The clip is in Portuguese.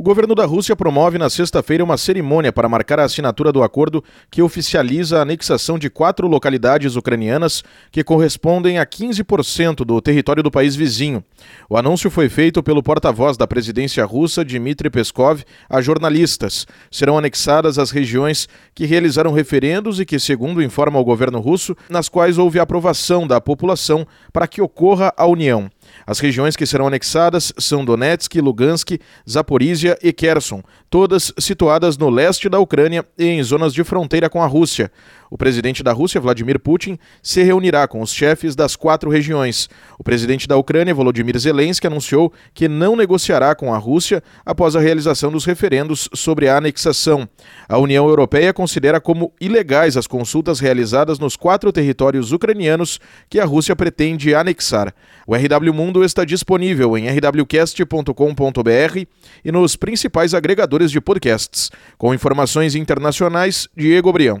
O governo da Rússia promove na sexta-feira uma cerimônia para marcar a assinatura do acordo que oficializa a anexação de quatro localidades ucranianas que correspondem a 15% do território do país vizinho. O anúncio foi feito pelo porta-voz da presidência russa, Dmitry Peskov, a jornalistas. Serão anexadas as regiões que realizaram referendos e que, segundo informa o governo russo, nas quais houve aprovação da população para que ocorra a união. As regiões que serão anexadas são Donetsk, Lugansk, Zaporizhia e Kherson, todas situadas no leste da Ucrânia e em zonas de fronteira com a Rússia. O presidente da Rússia, Vladimir Putin, se reunirá com os chefes das quatro regiões. O presidente da Ucrânia, Volodymyr Zelensky, anunciou que não negociará com a Rússia após a realização dos referendos sobre a anexação. A União Europeia considera como ilegais as consultas realizadas nos quatro territórios ucranianos que a Rússia pretende anexar. O RW Mundo está disponível em rwcast.com.br e nos principais agregadores de podcasts. Com informações internacionais, Diego Brião.